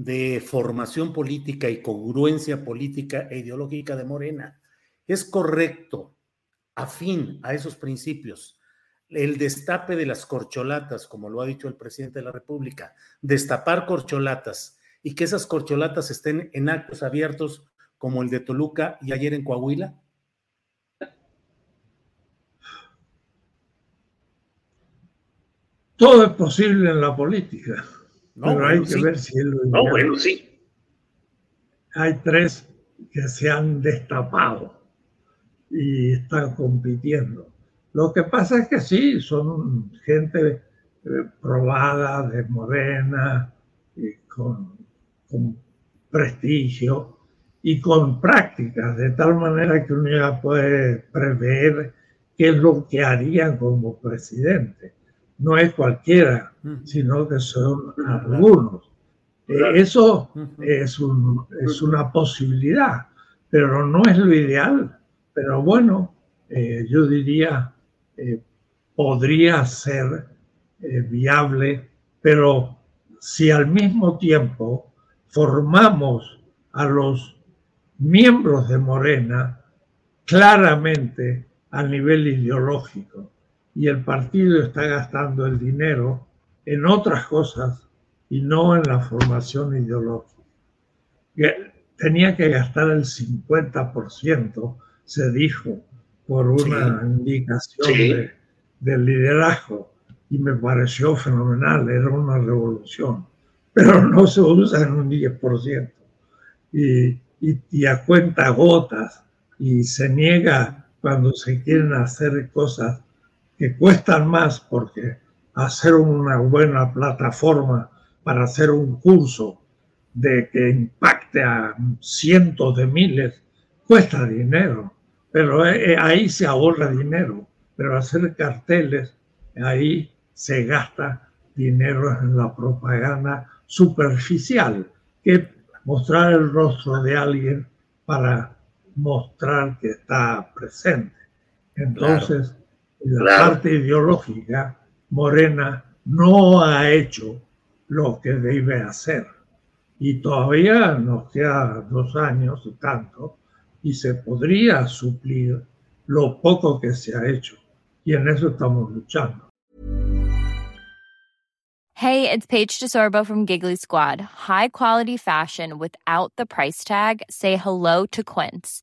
de formación política y congruencia política e ideológica de Morena. Es correcto, afín a esos principios, el destape de las corcholatas, como lo ha dicho el presidente de la República, destapar corcholatas y que esas corcholatas estén en actos abiertos como el de Toluca y ayer en Coahuila? Todo es posible en la política. No, pero hay que sí. ver si es lo No, bueno, sí. Hay tres que se han destapado y están compitiendo. Lo que pasa es que sí, son gente eh, probada, de morena, y con, con prestigio y con prácticas, de tal manera que uno ya puede prever qué es lo que harían como presidente. No es cualquiera, sino que son algunos. Eh, Eso Ujú. es, un- es una posibilidad, pero no es lo ideal. Pero bueno, eh, yo diría, eh, podría ser eh, viable, pero si al mismo tiempo formamos a los miembros de Morena claramente a nivel ideológico y el partido está gastando el dinero en otras cosas y no en la formación ideológica. Que tenía que gastar el 50%, se dijo, por una indicación Sí. de- del liderazgo y me pareció fenomenal, era una revolución, pero no se usa en un 10% y, y, y a cuenta gotas y se niega cuando se quieren hacer cosas que cuestan más porque hacer una buena plataforma para hacer un curso de que impacte a cientos de miles cuesta dinero, pero eh, eh, ahí se ahorra dinero, pero hacer carteles, ahí se gasta dinero en la propaganda superficial, que mostrar el rostro de alguien para mostrar que está presente. Entonces, en la Claro. parte ideológica, Morena no ha hecho lo que debe hacer. Y todavía nos queda dos años y tanto, y se podría suplir lo poco que se ha hecho. Y en eso estamos luchando. Hey, it's Paige DeSorbo from Giggly Squad. High quality fashion without the price tag. Say hello to Quince.